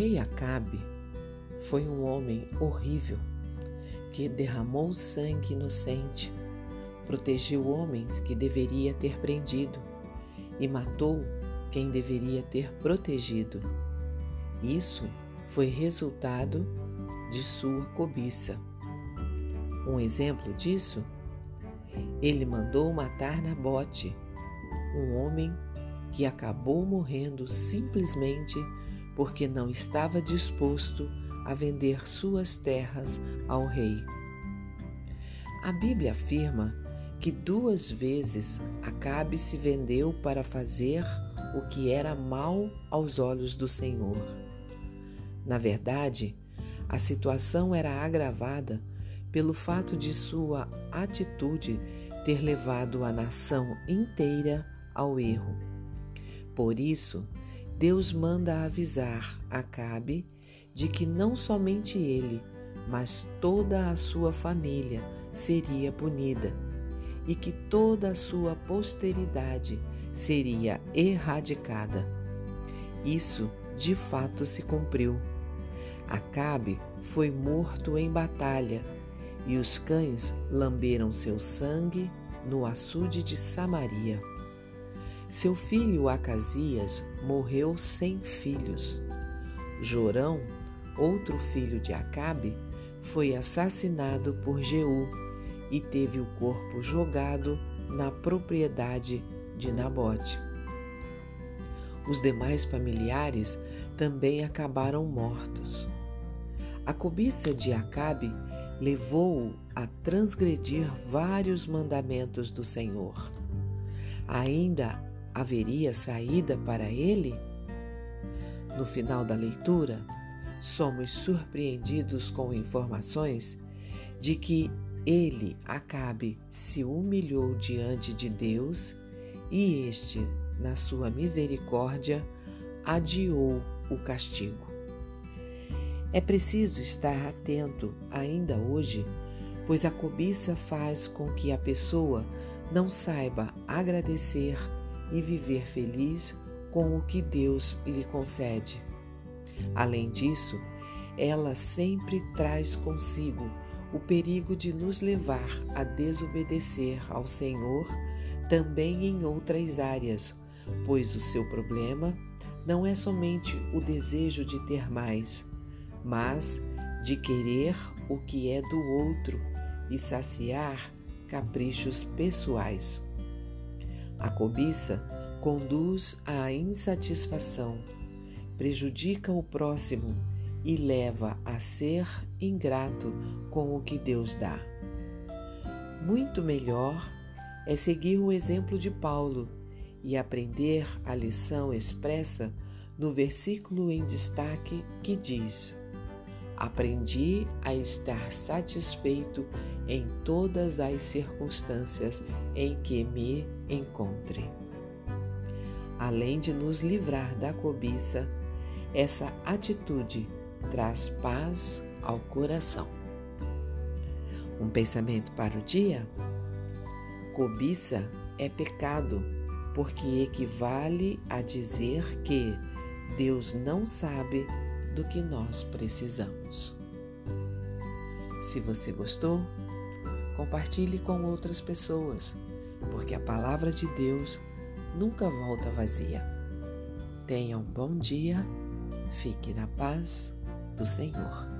rei Acabe foi um homem horrível que derramou sangue inocente, protegeu homens que deveria ter prendido e matou quem deveria ter protegido. Isso foi resultado de sua cobiça. Um exemplo disso? Ele mandou matar Nabote, um homem que acabou morrendo simplesmente porque não estava disposto a vender suas terras ao rei. A Bíblia afirma que duas vezes Acabe se vendeu para fazer o que era mal aos olhos do Senhor. Na verdade, a situação era agravada pelo fato de sua atitude ter levado a nação inteira ao erro. Por isso, Deus manda avisar Acabe de que não somente ele, mas toda a sua família seria punida e que toda a sua posteridade seria erradicada. Isso de fato se cumpriu. Acabe foi morto em batalha e os cães lamberam seu sangue no açude de Samaria. Seu filho Acasias morreu sem filhos. Jorão, outro filho de Acabe, foi assassinado por Jeú e teve o corpo jogado na propriedade de Nabote. Os demais familiares também acabaram mortos. A cobiça de Acabe levou-o a transgredir vários mandamentos do Senhor. Ainda haveria saída para ele? No final da leitura, somos surpreendidos com informações de que ele, Acabe, se humilhou diante de Deus e este, na sua misericórdia, adiou o castigo. É preciso estar atento ainda hoje, pois a cobiça faz com que a pessoa não saiba agradecer e viver feliz com o que Deus lhe concede. Além disso, ela sempre traz consigo o perigo de nos levar a desobedecer ao Senhor também em outras áreas, pois o seu problema não é somente o desejo de ter mais, mas de querer o que é do outro e saciar caprichos pessoais. A cobiça conduz à insatisfação, prejudica o próximo e leva a ser ingrato com o que Deus dá. Muito melhor é seguir o exemplo de Paulo e aprender a lição expressa no versículo em destaque que diz: Aprendi a estar satisfeito em todas as circunstâncias em que me encontre. Além de nos livrar da cobiça, essa atitude traz paz ao coração. Um pensamento para o dia? Cobiça é pecado, porque equivale a dizer que Deus não sabe do que nós precisamos. Se você gostou, compartilhe com outras pessoas, porque a palavra de Deus nunca volta vazia. Tenha um bom dia, fique na paz do Senhor.